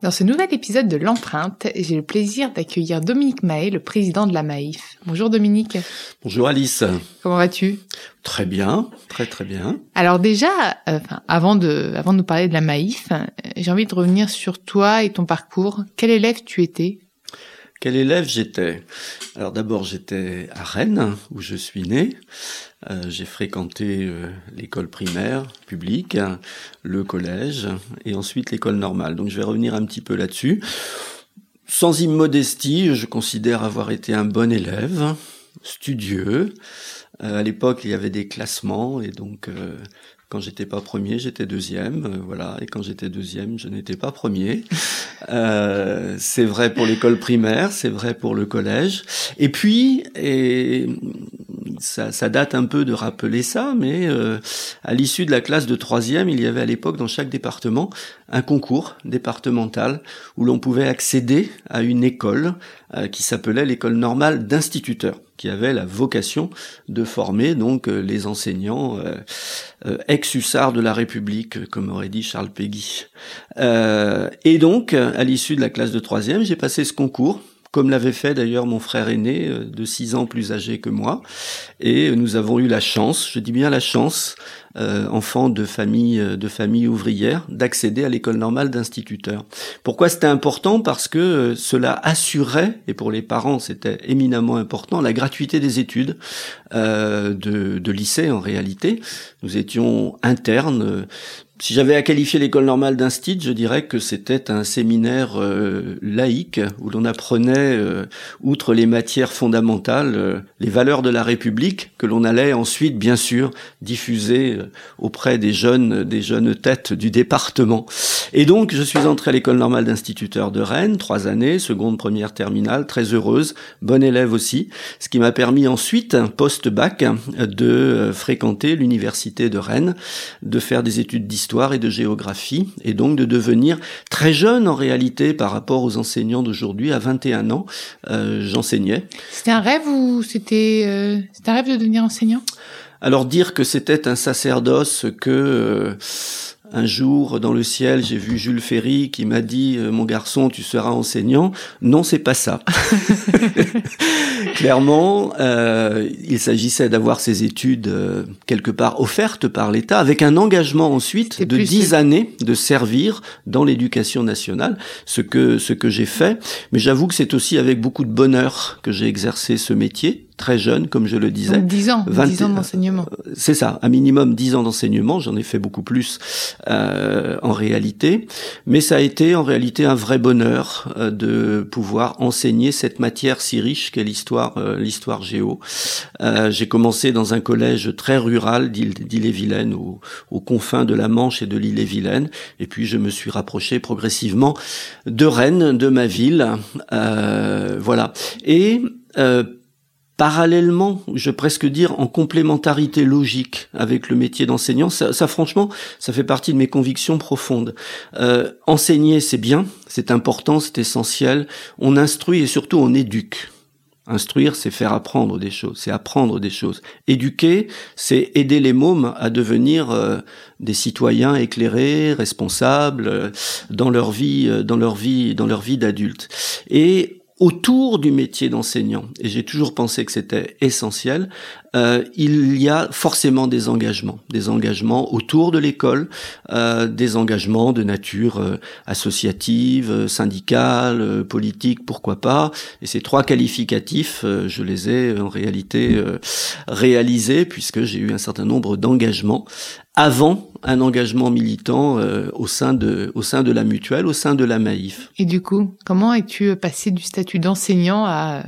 Dans ce nouvel épisode de l'empreinte, j'ai le plaisir d'accueillir Dominique Mahé, le président de la Maïf. Bonjour Dominique. Bonjour Alice. Comment vas-tu? Très bien, très très bien. Alors déjà, euh, avant de avant de nous parler de la Maïf, euh, j'ai envie de revenir sur toi et ton parcours. Quel élève tu étais? Quel élève j'étais? Alors d'abord j'étais à Rennes où je suis né. Euh, j'ai fréquenté euh, l'école primaire publique, le collège et ensuite l'école normale. Donc je vais revenir un petit peu là-dessus. Sans immodestie, je considère avoir été un bon élève, studieux. Euh, à l'époque, il y avait des classements et donc quand j'étais pas premier, j'étais deuxième, euh, voilà. Et quand j'étais deuxième, je n'étais pas premier. Euh, c'est vrai pour l'école primaire, c'est vrai pour le collège. Et puis, et ça, ça, date un peu de rappeler ça, mais euh, à l'issue de la classe de troisième, il y avait à l'époque dans chaque département un concours départemental où l'on pouvait accéder à une école euh, qui s'appelait l'école normale d'instituteurs qui avait la vocation de former donc euh, les enseignants euh, euh ex-hussards de la République, comme aurait dit Charles Péguy. Et donc, à l'issue de la classe de troisième, j'ai passé ce concours comme l'avait fait d'ailleurs mon frère aîné de six ans plus âgé que moi. Et nous avons eu la chance, je dis bien la chance, euh, enfants de famille euh, de famille ouvrière d'accéder à l'école normale d'instituteurs. Pourquoi c'était important? Parce que euh, cela assurait, et pour les parents c'était éminemment important, la gratuité des études de, de lycée en réalité. Nous étions internes, si j'avais à qualifier l'école normale d'instit, je dirais que c'était un séminaire euh, laïque où l'on apprenait, euh, outre les matières fondamentales, euh, les valeurs de la République que l'on allait ensuite, bien sûr, diffuser auprès des jeunes, des jeunes têtes du département. Et donc, je suis entré à l'école normale d'instituteur de Rennes, trois années, seconde, première, terminale, très heureuse, bon élève aussi, ce qui m'a permis ensuite, post-bac, de fréquenter l'université de Rennes, de faire des études d'histoire et de géographie, et donc de devenir très jeune en réalité par rapport aux enseignants d'aujourd'hui. À 21 ans, euh, j'enseignais. C'était un rêve ou c'était euh, un rêve de devenir enseignant? Alors dire que c'était un sacerdoce que... Un jour, dans le ciel, j'ai vu Jules Ferry qui m'a dit euh, "Mon garçon, tu seras enseignant." Non, c'est pas ça. Clairement, euh, il s'agissait d'avoir ces études euh, quelque part offertes par l'État, avec un engagement ensuite de dix années de servir dans l'éducation nationale, ce que ce que j'ai fait. Mais j'avoue que c'est aussi avec beaucoup de bonheur que j'ai exercé ce métier très jeune, comme je le disais. Donc 10 ans, 10 ans d'enseignement. Euh, c'est ça, un minimum 10 ans d'enseignement. J'en ai fait beaucoup plus euh, en réalité, mais ça a été en réalité un vrai bonheur euh, de pouvoir enseigner cette matière si riche qu'est l'histoire, euh, l'histoire géo. Euh, j'ai commencé dans un collège très rural d'Ille-et-Vilaine, aux, aux confins de la Manche et de l'Ille-et-Vilaine, et puis je me suis rapproché progressivement de Rennes, de ma ville, voilà. Et parallèlement, je presque dire en complémentarité logique avec le métier d'enseignant. Ça, franchement, ça fait partie de mes convictions profondes. Euh, enseigner, c'est bien, c'est important, c'est essentiel. On instruit et surtout on éduque. Instruire, c'est faire apprendre des choses, c'est apprendre des choses. Éduquer, c'est aider les mômes à devenir euh, des citoyens éclairés, responsables euh, dans leur vie, dans leur vie, dans leur vie d'adulte. Et autour du métier d'enseignant, et j'ai toujours pensé que c'était essentiel, euh, il y a forcément des engagements, des engagements autour de l'école, euh, des engagements de nature euh, associative, syndicale, politique, pourquoi pas. Et ces trois qualificatifs, je les ai en réalité réalisés puisque j'ai eu un certain nombre d'engagements avant un engagement militant au sein de au sein de la mutuelle, au sein de la Maïf. Et du coup, comment es-tu passé du statut d'enseignant à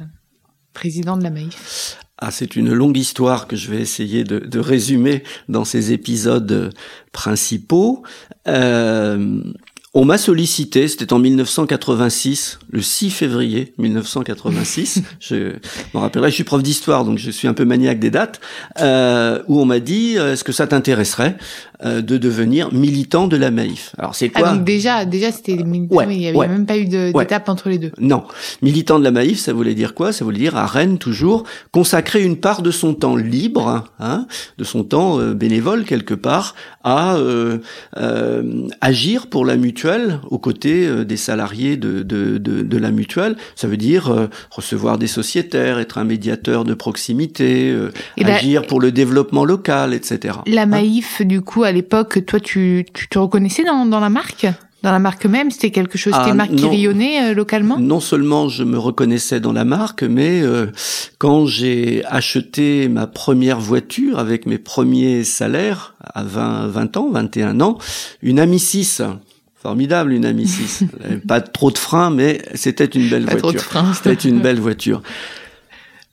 président de la Maïf ah, c'est une longue histoire que je vais essayer de, de résumer dans ces épisodes principaux. Euh, on m'a sollicité, c'était en 1986, le 6 février 1986. je me rappellerai, je suis prof d'histoire, donc je suis un peu maniaque des dates, euh, où on m'a dit euh, est-ce que ça t'intéresserait euh, de devenir militant de la Maïf Alors c'est quoi? ah, donc déjà, déjà c'était militant, mais il n'y avait même pas eu d'étape entre les deux. Non, militant de la Maïf, ça voulait dire quoi? Ça voulait dire à Rennes toujours consacrer une part de son temps libre, hein, de son temps euh, bénévole quelque part, à agir pour la mutuelle aux côtés euh, des salariés de, de, de, la mutuelle. Ça veut dire euh, recevoir des sociétaires, être un médiateur de proximité, euh, agir pour le développement local, etc. La hein Maïf, du coup, à l'époque, toi, tu, tu te reconnaissais dans, dans la marque? Dans la marque même, c'était quelque chose, c'était une ah, marque qui rayonnait localement? Non seulement je me reconnaissais dans la marque, mais quand j'ai acheté ma première voiture avec mes premiers salaires à 20, 20 ans, 21 ans, une Ami 6 Formidable, une Ami 6. pas trop de freins, mais c'était une belle voiture. C'était une belle voiture.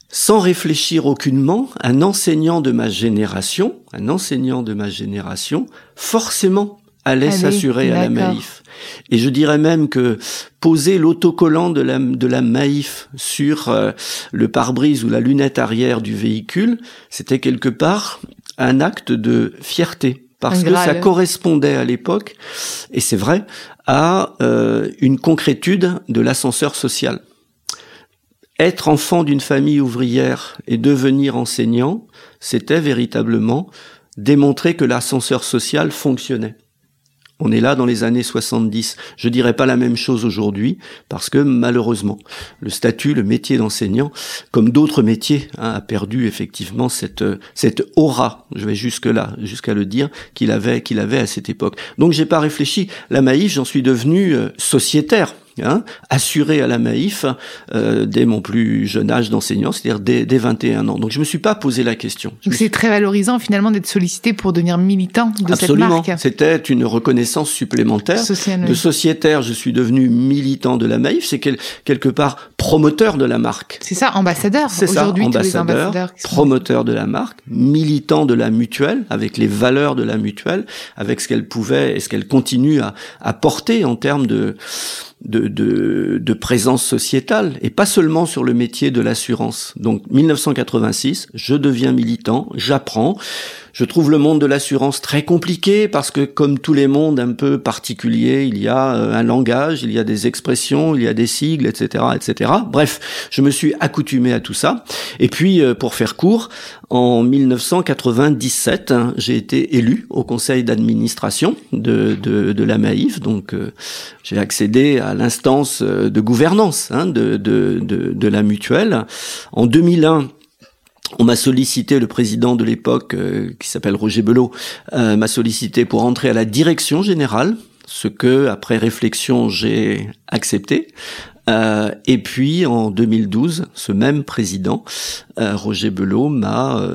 Sans réfléchir aucunement, un enseignant de ma génération, un enseignant de ma génération, forcément allait s'assurer à la Maïf. Et je dirais même que poser l'autocollant de la, de la Maïf sur euh, le pare-brise ou la lunette arrière du véhicule, c'était quelque part un acte de fierté parce que ça correspondait à l'époque, et c'est vrai, à euh, une concrétude de l'ascenseur social. Être enfant d'une famille ouvrière et devenir enseignant, c'était véritablement démontrer que l'ascenseur social fonctionnait. On est là dans les années 70. Je dirais pas la même chose aujourd'hui parce que malheureusement, le statut, le métier d'enseignant, comme d'autres métiers, hein, a perdu effectivement cette cette aura. Je vais jusque là, jusqu'à le dire qu'il avait qu'il avait à cette époque. Donc j'ai pas réfléchi. La Maïf, j'en suis devenu euh, sociétaire hein, assuré à la Maïf euh, dès mon plus jeune âge d'enseignant, c'est-à-dire dès, dès, 21 ans. Donc je me suis pas posé la question. Donc c'est très valorisant finalement d'être sollicité pour devenir militant de cette marque. C'était une reconnaissance supplémentaire. de sociétaire, je suis devenu militant de la Maïf. C'est quelque part promoteur de la marque. C'est ça, ambassadeur. C'est ça, ambassadeur, promoteur de la marque, militant de la mutuelle, avec les valeurs de la mutuelle, avec ce qu'elle pouvait et ce qu'elle continue à, à porter en termes de de, de, de, présence sociétale et pas seulement sur le métier de l'assurance. Donc 1986, je deviens militant, j'apprends, je trouve le monde de l'assurance très compliqué parce que comme tous les mondes un peu particuliers, il y a euh, un langage, il y a des expressions, il y a des sigles, etc., etc. Bref, je me suis accoutumé à tout ça. Et puis, euh, pour faire court, en 1997, hein, j'ai été élu au conseil d'administration de, de, de, la Maïf. Donc, euh, j'ai accédé à l'instance de gouvernance hein, de, de, de, de la mutuelle. En 2001, on m'a sollicité, le président de l'époque, euh, qui s'appelle Roger Belot, euh, m'a sollicité pour entrer à la direction générale, ce que, après réflexion, j'ai accepté. Euh, et puis en 2012, ce même président, Roger Belot, m'a,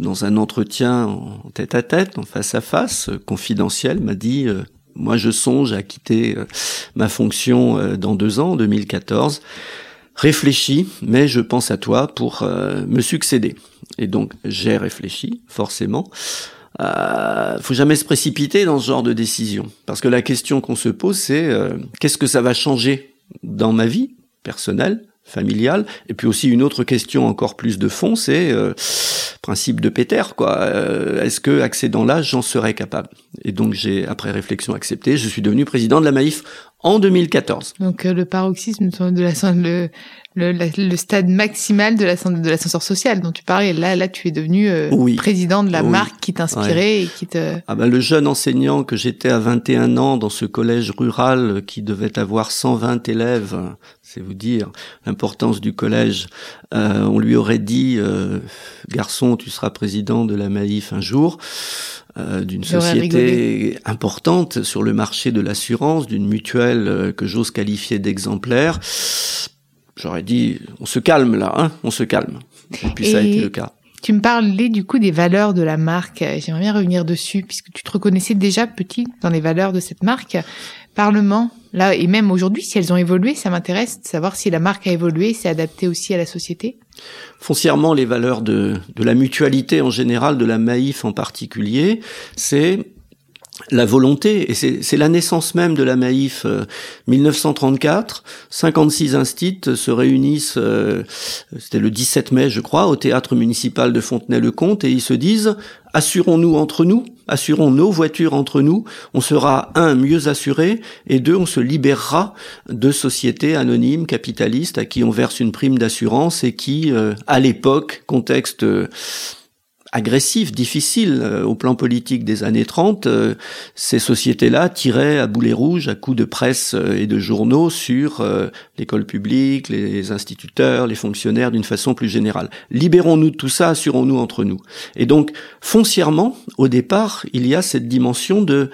dans un entretien en tête à tête, en face à face, confidentiel, m'a dit moi je songe à quitter ma fonction dans deux ans, en 2014 réfléchis, mais je pense à toi pour euh, me succéder. Et donc j'ai réfléchi, forcément. Euh, faut jamais se précipiter dans ce genre de décision, parce que la question qu'on se pose, c'est euh, qu'est-ce que ça va changer dans ma vie personnelle, familiale? Et puis aussi une autre question encore plus de fond, c'est euh, principe de Péter, quoi. Euh, est-ce que accédant l'âge, j'en serais capable? Et donc j'ai, après réflexion, accepté. Je suis devenu président de la Maïf en 2014. Donc le paroxysme de la le, le, le, stade maximal de l'ascenseur social dont tu parlais. Là, là, tu es devenu euh, président de la marque qui t'inspirait et qui te. Ah ben, le jeune enseignant que j'étais à 21 ans dans ce collège rural qui devait avoir 120 élèves, c'est vous dire l'importance du collège. Euh, on lui aurait dit, euh, garçon, tu seras président de la Maïf un jour. Euh, d'une société importante sur le marché de l'assurance, d'une mutuelle euh, que j'ose qualifier d'exemplaire j'aurais dit, on se calme là, hein, on se calme. Et puis ça a été le cas. Tu me parlais du coup des valeurs de la marque. J'aimerais bien revenir dessus puisque tu te reconnaissais déjà petit dans les valeurs de cette marque. Parlement, là et même aujourd'hui, si elles ont évolué, ça m'intéresse de savoir si la marque a évolué, s'est adaptée aussi à la société. Foncièrement, les valeurs de, de la mutualité en général, de la Maïf en particulier, c'est la volonté, et c'est la naissance même de la Maïf, 1934, 56 instits se réunissent, euh, c'était le 17 mai je crois, au théâtre municipal de Fontenay-le-Comte, et ils se disent, assurons-nous entre nous, assurons nos voitures entre nous, on sera, un, mieux assuré, et deux, on se libérera de sociétés anonymes, capitalistes, à qui on verse une prime d'assurance et qui, euh, à l'époque, contexte agressif, difficile euh, au plan politique des années 30, euh, ces sociétés-là tiraient à boulet rouge, à coups de presse euh, et de journaux sur l'école publique, les instituteurs, les fonctionnaires d'une façon plus générale. Libérons-nous de tout ça, assurons-nous entre nous. Et donc, foncièrement, au départ, il y a cette dimension de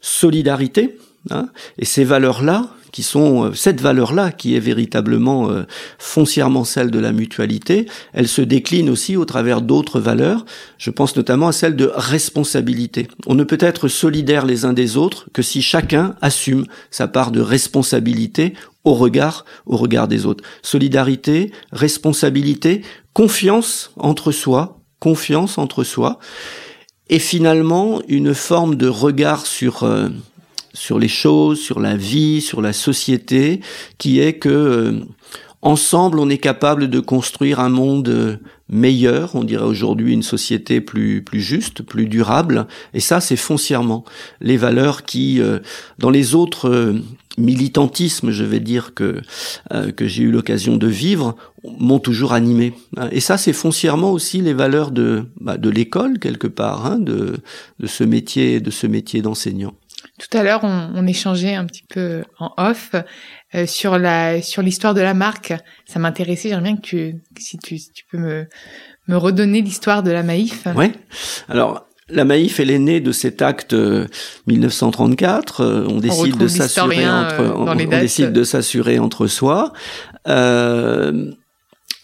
solidarité, hein, et ces valeurs-là, qui sont euh, cette valeur-là, qui est véritablement euh, foncièrement celle de la mutualité, elle se décline aussi au travers d'autres valeurs. Je pense notamment à celle de responsabilité. On ne peut être solidaire les uns des autres que si chacun assume sa part de responsabilité au regard, au regard des autres. Solidarité, responsabilité, confiance entre soi, confiance entre soi, et finalement une forme de regard sur euh, sur les choses, sur la vie, sur la société, qui est que euh, ensemble on est capable de construire un monde euh, meilleur, on dirait aujourd'hui une société plus plus juste, plus durable, et ça c'est foncièrement les valeurs qui euh, dans les autres militantismes, je vais dire que que j'ai eu l'occasion de vivre, m'ont toujours animé. Et ça, c'est foncièrement aussi les valeurs de bah, de l'école quelque part, hein, de de ce métier, de ce métier d'enseignant. Tout à l'heure, on, échangeait un petit peu en off euh, sur la sur l'histoire de la marque. Ça m'intéressait. J'aimerais bien que tu si tu, tu peux me me redonner l'histoire de la Maïf. Oui. Alors la Maïf, elle est née de cet acte 1934. Euh, euh, on décide de s'assurer entre, on, décide de s'assurer entre soi. Euh,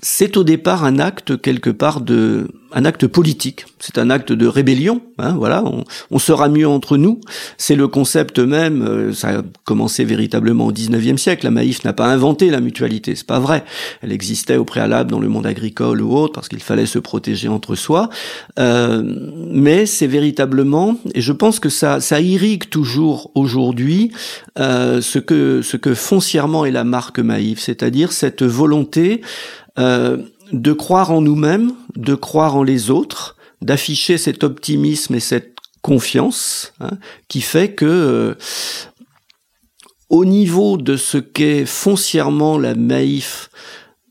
c'est au départ un acte quelque part de un acte politique. C'est un acte de rébellion. Hein, voilà, on, sera mieux entre nous. C'est le concept même. Euh, ça a commencé véritablement au 19e siècle. La Maïf n'a pas inventé la mutualité. C'est pas vrai. Elle existait au préalable dans le monde agricole ou autre parce qu'il fallait se protéger entre soi. Euh, mais c'est véritablement, et je pense que ça, ça irrigue toujours aujourd'hui euh, ce que ce que foncièrement est la marque Maïf, c'est-à-dire cette volonté euh, de croire en nous-mêmes, de croire en les autres, d'afficher cet optimisme et cette confiance hein, qui fait que euh, au niveau de ce qu'est foncièrement la maïf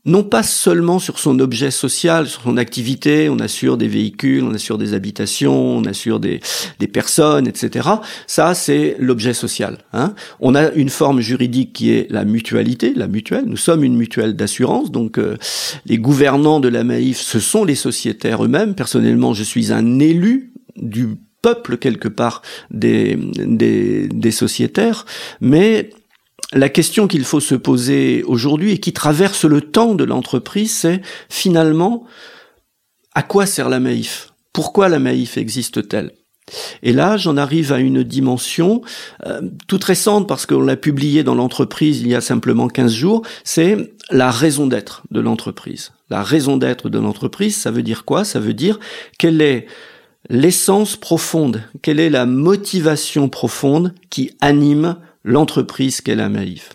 non pas seulement sur son objet social, sur son activité, on assure des véhicules, on assure des habitations, on assure des, des personnes, etc. Ça, c'est l'objet social. Hein. On a une forme juridique qui est la mutualité, la mutuelle. Nous sommes une mutuelle d'assurance, donc euh, les gouvernants de la Maïf, ce sont les sociétaires eux-mêmes. Personnellement, je suis un élu du peuple quelque part des, des, des sociétaires, mais la question qu'il faut se poser aujourd'hui et qui traverse le temps de l'entreprise, c'est finalement à quoi sert la Maïf Pourquoi la Maïf existe-t-elle? Et là, j'en arrive à une dimension euh, toute récente parce qu'on l'a publié dans l'entreprise il y a simplement 15 jours, c'est la raison d'être de l'entreprise. La raison d'être de l'entreprise, ça veut dire quoi? Ça veut dire quelle est l'essence profonde, quelle est la motivation profonde qui anime l'entreprise qu'est la Maïf.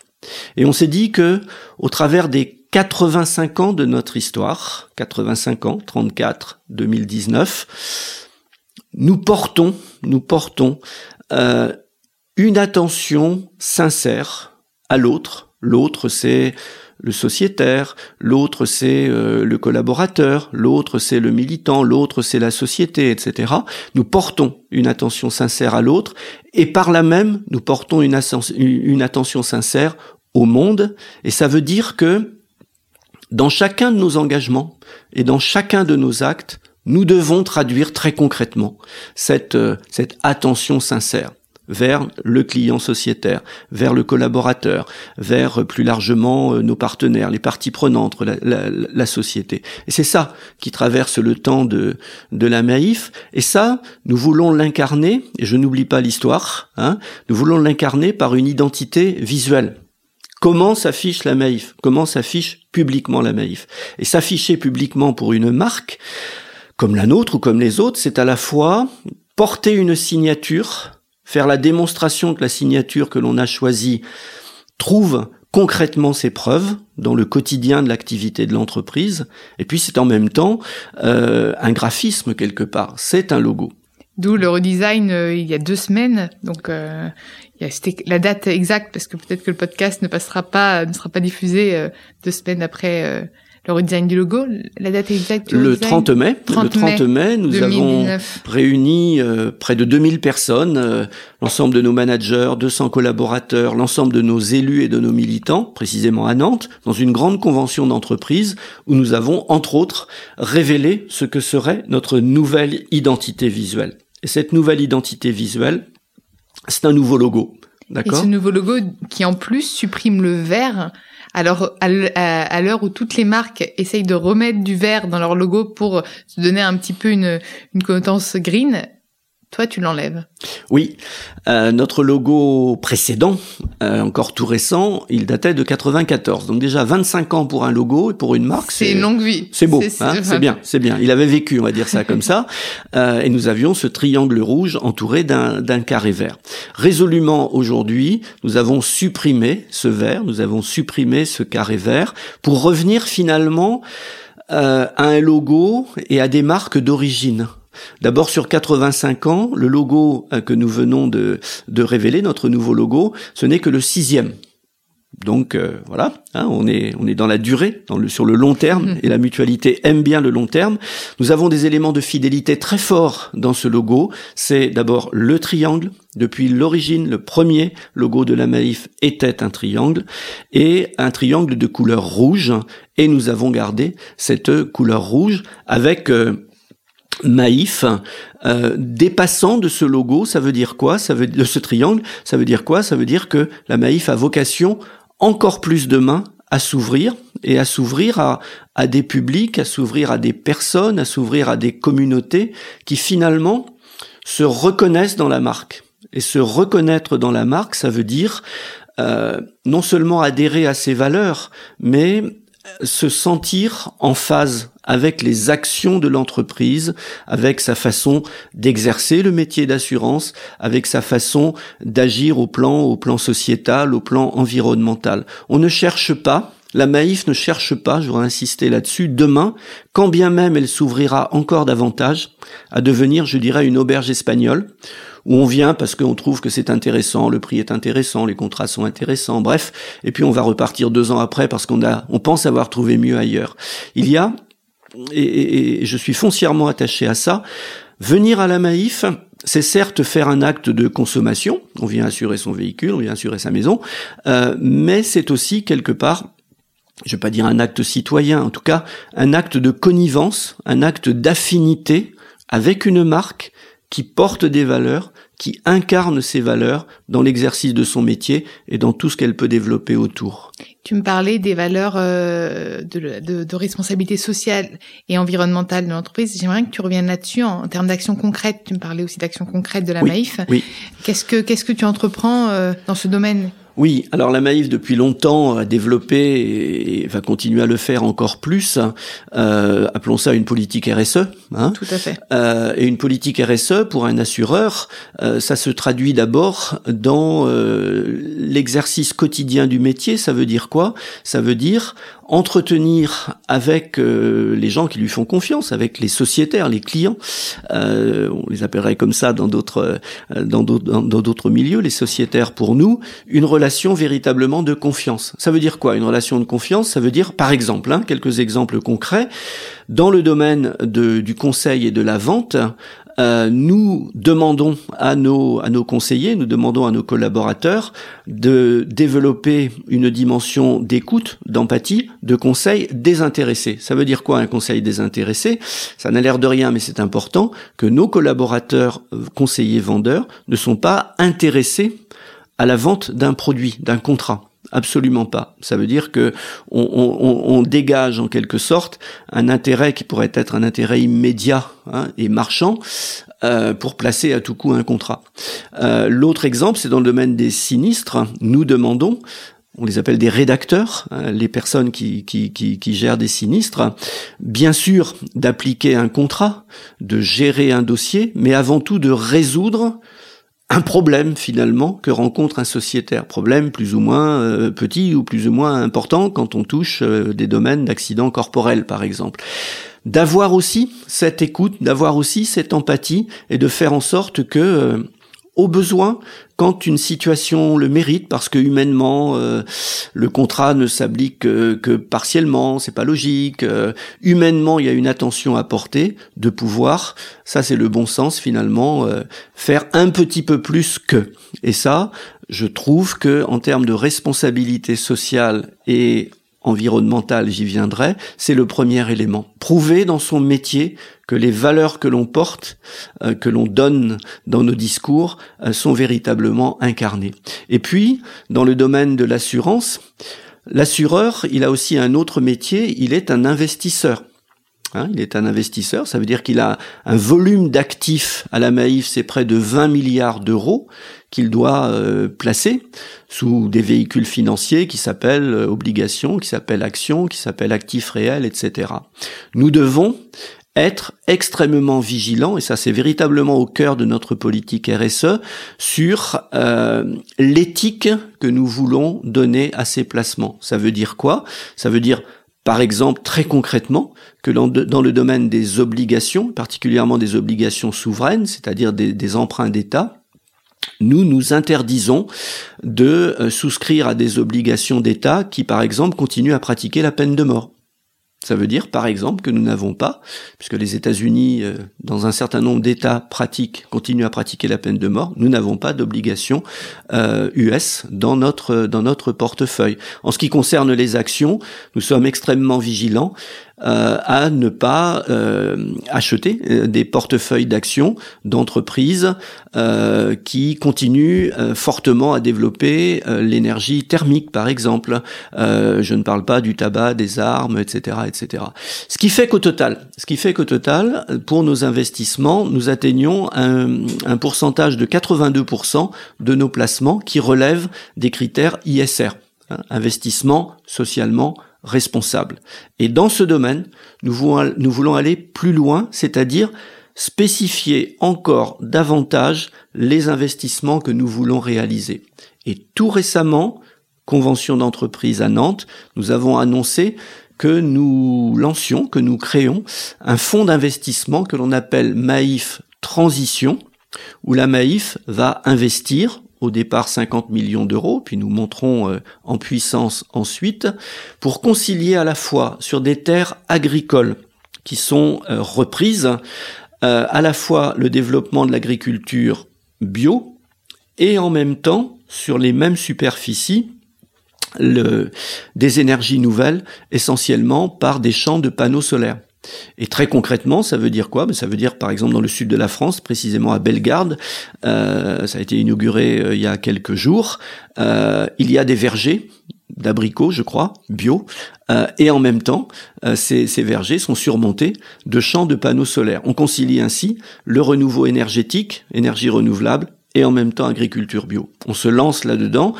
Et on s'est dit que, au travers des 85 ans de notre histoire, 85 ans, 34, 2019, nous portons, nous portons euh, une attention sincère à l'autre. L'autre, c'est le sociétaire, l'autre c'est euh, le collaborateur, l'autre c'est le militant, l'autre c'est la société, etc. Nous portons une attention sincère à l'autre et par là même nous portons une, attention sincère au monde et ça veut dire que dans chacun de nos engagements et dans chacun de nos actes, nous devons traduire très concrètement cette, euh, cette attention sincère vers le client sociétaire, vers le collaborateur, vers euh, plus largement euh, nos partenaires, les parties prenantes, la, la, société. Et c'est ça qui traverse le temps de, de la Maïf. Et ça, nous voulons l'incarner, et je n'oublie pas l'histoire, hein, nous voulons l'incarner par une identité visuelle. Comment s'affiche la Maïf Comment s'affiche publiquement la Maïf Et s'afficher publiquement pour une marque, comme la nôtre ou comme les autres, c'est à la fois porter une signature, faire la démonstration que la signature que l'on a choisie trouve concrètement ses preuves dans le quotidien de l'activité de l'entreprise, et puis c'est en même temps euh, un graphisme quelque part, c'est un logo. D'où le redesign euh, il y a deux semaines, donc euh, a la date exacte parce que peut-être que le podcast ne passera pas, ne sera pas diffusé euh, deux semaines après le redesign du logo, la date exacte du Le 30 mai. le 30 mai, nous avons réuni euh, près de 2000 personnes, euh, l'ensemble de nos managers, 200 collaborateurs, l'ensemble de nos élus et de nos militants, précisément à Nantes, dans une grande convention d'entreprise où nous avons, entre autres, révélé ce que serait notre nouvelle identité visuelle. Et cette nouvelle identité visuelle, c'est un nouveau logo. D'accord? Et ce nouveau logo qui en plus supprime le vert alors, à l'heure où toutes les marques essayent de remettre du vert dans leur logo pour se donner un petit peu une, une connotance green, toi, tu l'enlèves. Oui, euh, notre logo précédent, euh, encore tout récent, il datait de 94. Donc déjà 25 ans pour un logo et pour une marque. C'est une longue vie. C'est beau, hein, c'est bien, c'est bien. Il avait vécu, on va dire ça comme ça. Euh, et nous avions ce triangle rouge entouré d'un carré vert. Résolument aujourd'hui, nous avons supprimé ce vert, nous avons supprimé ce carré vert pour revenir finalement à un logo et à des marques d'origine. D'abord sur 85 ans, le logo euh, que nous venons de, révéler, notre nouveau logo, ce n'est que le sixième. Donc euh, voilà, hein, on est on est dans la durée, dans le, sur le long terme, et la mutualité aime bien le long terme. Nous avons des éléments de fidélité très forts dans ce logo. C'est d'abord le triangle. Depuis l'origine, le premier logo de la Maïf était un triangle et un triangle de couleur rouge. Et nous avons gardé cette couleur rouge avec euh, Maïf, euh, dépassant de ce logo, ça veut dire quoi? Ça veut de ce triangle, ça veut dire quoi? Ça veut dire que la Maïf a vocation encore plus demain à s'ouvrir et à s'ouvrir à, à des publics, à s'ouvrir à des personnes, à s'ouvrir à des communautés qui finalement se reconnaissent dans la marque. Et se reconnaître dans la marque, ça veut dire euh, non seulement adhérer à ses valeurs, mais se sentir en phase avec les actions de l'entreprise, avec sa façon d'exercer le métier d'assurance, avec sa façon d'agir au plan, au plan sociétal, au plan environnemental. On ne cherche pas, la Maïf ne cherche pas, je voudrais insister là-dessus, demain, quand bien même elle s'ouvrira encore davantage, à devenir, je dirais, une auberge espagnole, où on vient parce qu'on trouve que c'est intéressant, le prix est intéressant, les contrats sont intéressants, bref, et puis on va repartir deux ans après parce qu'on a, on pense avoir trouvé mieux ailleurs. Il y a, et, et je suis foncièrement attaché à ça, venir à la Maïf, c'est certes faire un acte de consommation, on vient assurer son véhicule, on vient assurer sa maison, euh, mais c'est aussi quelque part je vais pas dire un acte citoyen, en tout cas un acte de connivence, un acte d'affinité avec une marque qui porte des valeurs qui incarne ces valeurs dans l'exercice de son métier et dans tout ce qu'elle peut développer autour. Tu me parlais des valeurs euh, de, de, de, responsabilité sociale et environnementale de l'entreprise. J'aimerais que tu reviennes là-dessus en, termes d'action concrète. Tu me parlais aussi d'action concrète de la Maïf. Oui. Qu'est-ce que qu'est-ce que tu entreprends euh, dans ce domaine? Oui, alors la Maïf depuis longtemps a développé et va continuer à le faire encore plus. Euh, appelons ça une politique RSE. Hein. Tout à fait. Euh, et une politique RSE pour un assureur, euh, ça se traduit d'abord dans euh, l'exercice quotidien du métier. Ça veut dire quoi? Ça veut dire entretenir avec euh, les gens qui lui font confiance, avec les sociétaires, les clients. Euh, on les appellerait comme ça dans d'autres d'autres dans d'autres milieux, les sociétaires pour nous, une relation véritablement de confiance. Ça veut dire quoi Une relation de confiance, ça veut dire, par exemple, hein, quelques exemples concrets, dans le domaine du conseil et de la vente, euh, nous demandons à nos, à nos conseillers, nous demandons à nos collaborateurs de développer une dimension d'écoute, d'empathie, de conseil désintéressé. Ça veut dire quoi un conseil désintéressé? Ça n'a l'air de rien, mais c'est important que nos collaborateurs conseillers vendeurs ne sont pas intéressés à la vente d'un produit, d'un contrat. Absolument pas. Ça veut dire que on, dégage en quelque sorte un intérêt qui pourrait être un intérêt immédiat hein, et marchand euh, pour placer à tout coup un contrat. Euh, l'autre exemple, c'est dans le domaine des sinistres. Nous demandons on les appelle des rédacteurs, hein, les personnes qui, qui, qui, gèrent des sinistres, bien sûr d'appliquer un contrat, de gérer un dossier, mais avant tout de résoudre un problème finalement que rencontre un sociétaire, problème plus ou moins euh, petit ou plus ou moins important quand on touche euh, des domaines d'accidents corporels par exemple. D'avoir aussi cette écoute, d'avoir aussi cette empathie et de faire en sorte que euh, au besoin quand une situation le mérite, parce que humainement euh, le contrat ne s'applique que, partiellement, c'est pas logique. Euh, humainement, il y a une attention à porter, de pouvoir, ça c'est le bon sens finalement, euh, faire un petit peu plus que. Et ça, je trouve que en termes de responsabilité sociale et environnementale, j'y viendrai, c'est le premier élément. Prouver dans son métier que les valeurs que l'on porte, euh, que l'on donne dans nos discours, euh, sont véritablement incarnées. Et puis, dans le domaine de l'assurance, l'assureur, il a aussi un autre métier, il est un investisseur. Hein, il est un investisseur, ça veut dire qu'il a un volume d'actifs à la Maïf, c'est près de 20 milliards d'euros qu'il doit euh, placer sous des véhicules financiers qui s'appellent euh, obligations, qui s'appellent actions, qui s'appellent actifs réels, etc. Nous devons être extrêmement vigilants, et ça c'est véritablement au cœur de notre politique RSE, sur euh, l'éthique que nous voulons donner à ces placements. Ça veut dire quoi? Ça veut dire par exemple, très concrètement, que dans, le domaine des obligations, particulièrement des obligations souveraines, c'est-à-dire des, emprunts d'État, nous nous interdisons de euh, souscrire à des obligations d'État qui, par exemple, continuent à pratiquer la peine de mort. Ça veut dire, par exemple, que nous n'avons pas, puisque les États-Unis, euh, dans un certain nombre d'États pratiquent, continuent à pratiquer la peine de mort, nous n'avons pas d'obligation euh, US dans notre dans notre portefeuille. En ce qui concerne les actions, nous sommes extrêmement vigilants euh, à ne pas euh, acheter euh, des portefeuilles d'actions d'entreprises qui continuent fortement à développer l'énergie thermique, par exemple. je ne parle pas du tabac, des armes, etc., etc. Ce qui fait qu'au total, ce qui fait qu'au total, pour nos investissements, nous atteignons un, un pourcentage de 82% de nos placements qui relèvent des critères ISR, hein, investissement socialement responsable. Et dans ce domaine, nous voulons, aller plus loin, c'est-à-dire spécifier encore davantage les investissements que nous voulons réaliser. Et tout récemment, convention d'entreprise à Nantes, nous avons annoncé que nous lancions, que nous créons un fonds d'investissement que l'on appelle Maïf Transition, où la Maïf va investir au départ 50 millions d'euros, puis nous montrons euh, en puissance ensuite, pour concilier à la fois sur des terres agricoles qui sont euh, reprises, euh, à la fois le développement de l'agriculture bio, et en même temps, sur les mêmes superficies, des énergies nouvelles, essentiellement par des champs de panneaux solaires. Et très concrètement, ça veut dire quoi? Ben, Ça veut dire, par exemple, dans le sud de la France, précisément à Bellegarde, euh, ça a été inauguré euh, il y a quelques jours, euh, il y a des vergers d'abricots, je crois, bio, et en même temps, ces, ces, vergers sont surmontés de champs de panneaux solaires. On concilie ainsi le renouveau énergétique, énergie renouvelable, et en même temps agriculture bio. On se lance là-dedans.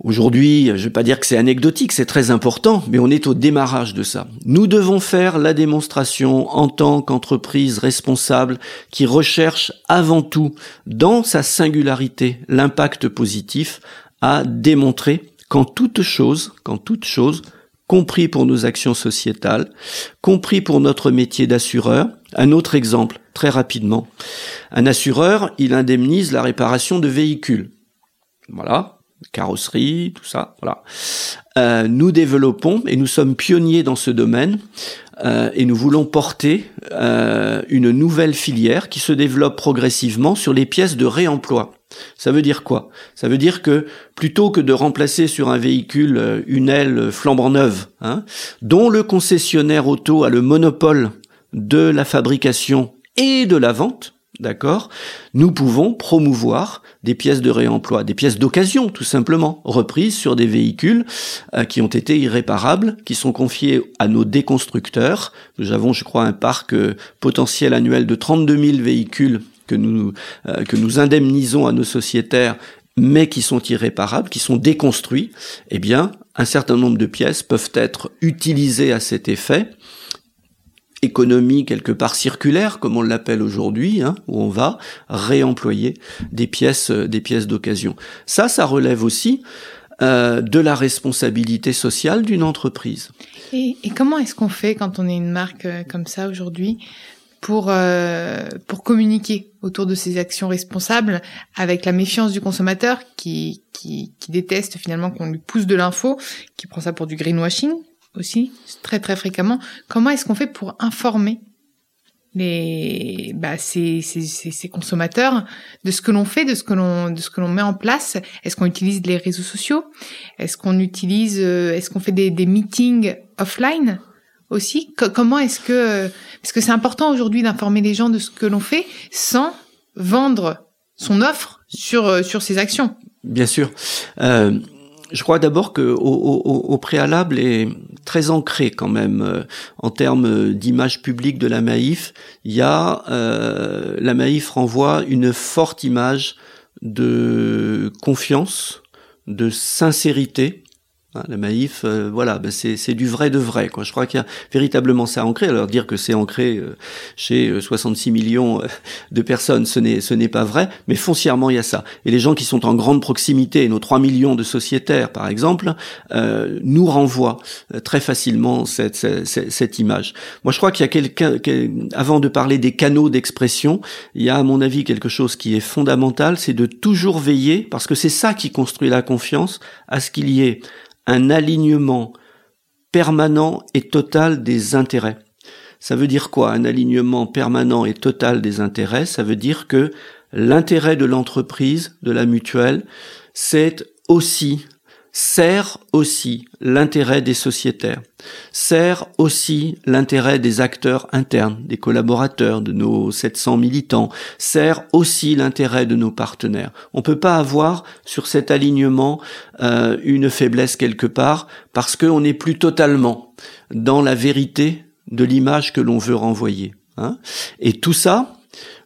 Aujourd'hui, je ne vais pas dire que c'est anecdotique, c'est très important, mais on est au démarrage de ça. Nous devons faire la démonstration en tant qu'entreprise responsable qui recherche avant tout, dans sa singularité, l'impact positif, à démontrer qu'en toute chose, qu'en toute chose, compris pour nos actions sociétales, compris pour notre métier d'assureur. Un autre exemple, très rapidement. Un assureur, il indemnise la réparation de véhicules. Voilà, carrosserie, tout ça, voilà. Euh, nous développons, et nous sommes pionniers dans ce domaine, euh, et nous voulons porter euh, une nouvelle filière qui se développe progressivement sur les pièces de réemploi. Ça veut dire quoi? Ça veut dire que plutôt que de remplacer sur un véhicule une aile flambant neuve, hein, dont le concessionnaire auto a le monopole de la fabrication et de la vente, d'accord? Nous pouvons promouvoir des pièces de réemploi, des pièces d'occasion tout simplement, reprises sur des véhicules euh, qui ont été irréparables, qui sont confiés à nos déconstructeurs. Nous avons, je crois, un parc euh, potentiel annuel de 32 000 véhicules que nous, euh, que nous indemnisons à nos sociétaires, mais qui sont irréparables, qui sont déconstruits, eh bien, un certain nombre de pièces peuvent être utilisées à cet effet économie quelque part circulaire, comme on l'appelle aujourd'hui, hein, où on va réemployer des pièces, euh, des pièces d'occasion. Ça, ça relève aussi euh, de la responsabilité sociale d'une entreprise. Et, et comment est-ce qu'on fait quand on est une marque comme ça aujourd'hui pour euh, pour communiquer autour de ces actions responsables avec la méfiance du consommateur qui qui, qui déteste finalement qu'on lui pousse de l'info, qui prend ça pour du greenwashing? Aussi très très fréquemment. Comment est-ce qu'on fait pour informer les bah, ces, ces, consommateurs de ce que l'on fait, de ce que l'on de ce que l'on met en place? Est-ce qu'on utilise les réseaux sociaux? Est-ce qu'on utilise euh, Est-ce qu'on fait des, des meetings offline aussi? Comment est-ce que parce que c'est important aujourd'hui d'informer les gens de ce que l'on fait sans vendre son offre sur euh, sur ses actions. Bien sûr. Euh, je crois d'abord que au, préalable très ancré quand même euh, en termes d'image publique de la Maïf. Il y a euh, la Maïf renvoie une forte image de confiance, de sincérité, la Maïf, euh, voilà, ben c'est du vrai de vrai. Quoi. Je crois qu'il y a véritablement ça ancré. Alors dire que c'est ancré euh, chez 66 euh, millions de personnes, ce n'est pas vrai, mais foncièrement il y a ça. Et les gens qui sont en grande proximité, nos 3 millions de sociétaires par exemple, nous renvoient très facilement cette, cette, cette, image. Moi je crois qu'il y a quelqu'un, avant de parler des canaux d'expression, il y a à mon avis quelque chose qui est fondamental, c'est de toujours veiller, parce que c'est ça qui construit la confiance, à ce qu'il y ait un alignement permanent et total des intérêts. Ça veut dire quoi Un alignement permanent et total des intérêts, ça veut dire que l'intérêt de l'entreprise, de la mutuelle, c'est aussi sert aussi l'intérêt des sociétaires, sert aussi l'intérêt des acteurs internes, des collaborateurs, de nos 700 militants, sert aussi l'intérêt de nos partenaires. On ne peut pas avoir sur cet alignement euh, une faiblesse quelque part parce qu'on n'est plus totalement dans la vérité de l'image que l'on veut renvoyer. Hein. Et tout ça,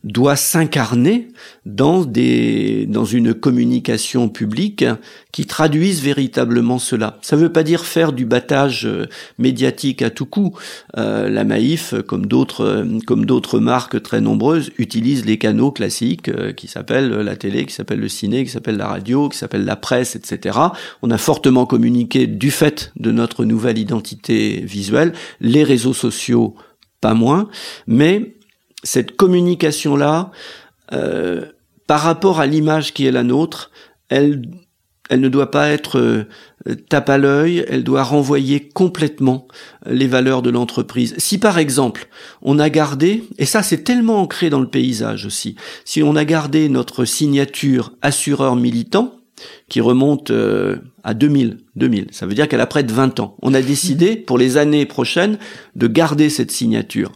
doit s'incarner dans des dans une communication publique qui traduise véritablement cela. Ça ne veut pas dire faire du battage euh, médiatique à tout coup. Euh, la Maïf, comme d'autres euh, comme d'autres marques très nombreuses, utilise les canaux classiques qui s'appellent la télé, qui s'appellent le ciné, qui s'appellent la radio, qui s'appellent la presse, etc. On a fortement communiqué du fait de notre nouvelle identité visuelle, les réseaux sociaux pas moins, mais cette communication-là, euh, par rapport à l'image qui est la nôtre, elle, elle ne doit pas être euh, tape à l'œil, elle doit renvoyer complètement les valeurs de l'entreprise. Si par exemple, on a gardé, et ça c'est tellement ancré dans le paysage aussi, si on a gardé notre signature assureur militant, qui remonte euh, à 2000, 2000, ça veut dire qu'elle a près de 20 ans. On a décidé pour les années prochaines de garder cette signature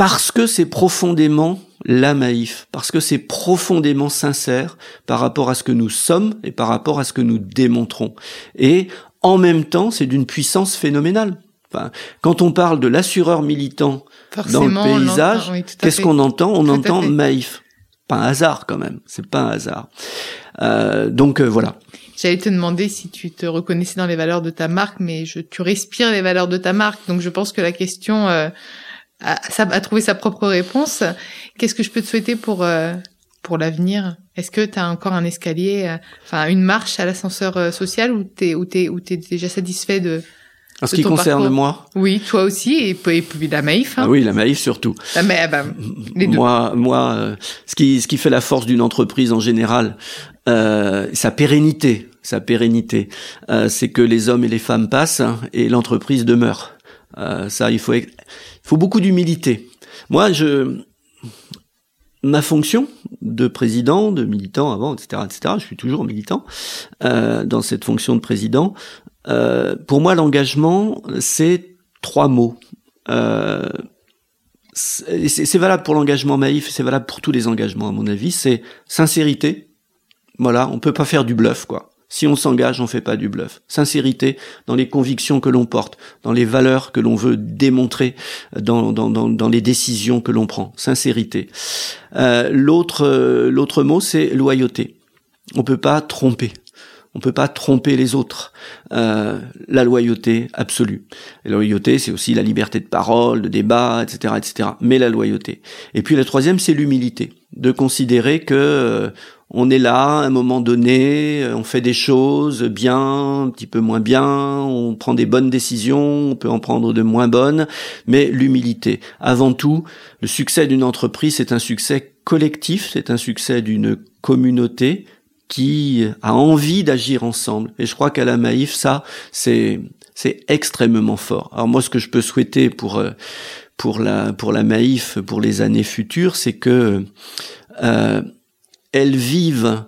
parce que c'est profondément la maïf, parce que c'est profondément sincère par rapport à ce que nous sommes et par rapport à ce que nous démontrons. Et en même temps, c'est d'une puissance phénoménale. Enfin, quand on parle de l'assureur militant dans le paysage, qu'est-ce qu'on entend? On entend maïf. Pas un hasard quand même, c'est pas un hasard. Euh, donc euh, voilà. J'allais te demander si tu te reconnaissais dans les valeurs de ta marque, mais je, tu respires les valeurs de ta marque, donc je pense que la question euh, a, a trouvé sa propre réponse. Qu'est-ce que je peux te souhaiter pour euh, pour l'avenir? Est-ce que tu as encore un escalier, euh, enfin une marche à l'ascenseur euh, social ou t'es ou t'es ou t'es déjà satisfait de en ce qui concerne moi? Oui, toi aussi, et, puis la Maïf. Hein. Ah oui, la Maïf surtout. La Maïf, ah bah, les deux. Moi, moi euh, ce, qui, ce qui fait la force d'une entreprise en général, euh, sa pérennité, sa pérennité, euh, c'est que les hommes et les femmes passent et l'entreprise demeure. Euh, ça, il faut, beaucoup d'humilité. Moi, je, ma fonction de président, de militant avant, etc., etc. Je suis toujours militant euh, dans cette fonction de président. Euh, pour moi, l'engagement, c'est trois mots. C'est valable pour l'engagement Maïf, c'est valable pour tous les engagements à mon avis. C'est sincérité. Voilà, on peut pas faire du bluff, quoi. Si on s'engage, on fait pas du bluff. Sincérité dans les convictions que l'on porte, dans les valeurs que l'on veut démontrer, dans, dans, dans, dans les décisions que l'on prend. Sincérité. Euh, l'autre euh, l'autre mot, c'est loyauté. On peut pas tromper. On peut pas tromper les autres. Euh, la loyauté absolue. La loyauté, c'est aussi la liberté de parole, de débat, etc., etc. Mais la loyauté. Et puis la troisième, c'est l'humilité, de considérer que euh, on est là à un moment donné, euh, on fait des choses bien, un petit peu moins bien, on prend des bonnes décisions, on peut en prendre de moins bonnes, mais l'humilité. Avant tout, le succès d'une entreprise, c'est un succès collectif, c'est un succès d'une communauté qui a envie d'agir ensemble. Et je crois qu'à la Maïf, ça, c'est c'est extrêmement fort. Alors moi, ce que je peux souhaiter pour euh, pour la pour la Maïf pour les années futures, c'est que euh, elles vivent,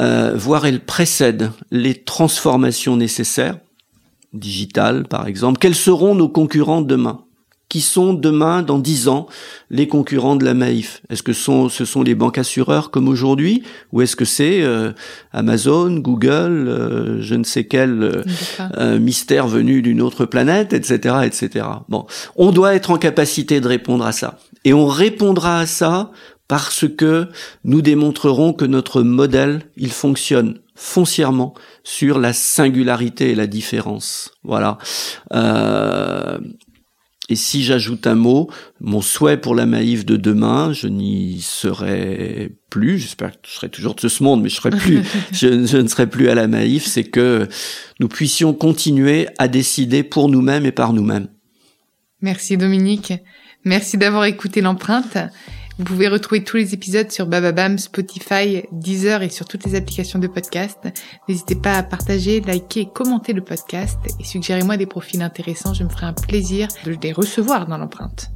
euh, voire elles précèdent les transformations nécessaires, digitales par exemple. Quels seront nos concurrents demain? Qui sont demain, dans dix ans, les concurrents de la Maïf Est-ce que sont, ce sont les banques assureurs comme aujourd'hui? Ou est-ce que c'est euh, Amazon, Google, euh, je ne sais quel euh, mystère venu d'une autre planète, etc., etc. Bon, on doit être en capacité de répondre à ça. Et on répondra à ça parce que nous démontrerons que notre modèle, il fonctionne foncièrement sur la singularité et la différence. Voilà. Euh, et si j'ajoute un mot, mon souhait pour la Maïf de demain, je n'y serai plus, j'espère que je serai toujours de ce monde, mais je serai plus, je, je, ne serai plus à la Maïf, c'est que nous puissions continuer à décider pour nous-mêmes et par nous-mêmes. Merci Dominique. Merci d'avoir écouté l'empreinte. Vous pouvez retrouver tous les épisodes sur Bababam, Spotify, Deezer et sur toutes les applications de podcast. N'hésitez pas à partager, liker et commenter le podcast et suggérez-moi des profils intéressants. Je me ferai un plaisir de les recevoir dans l'empreinte.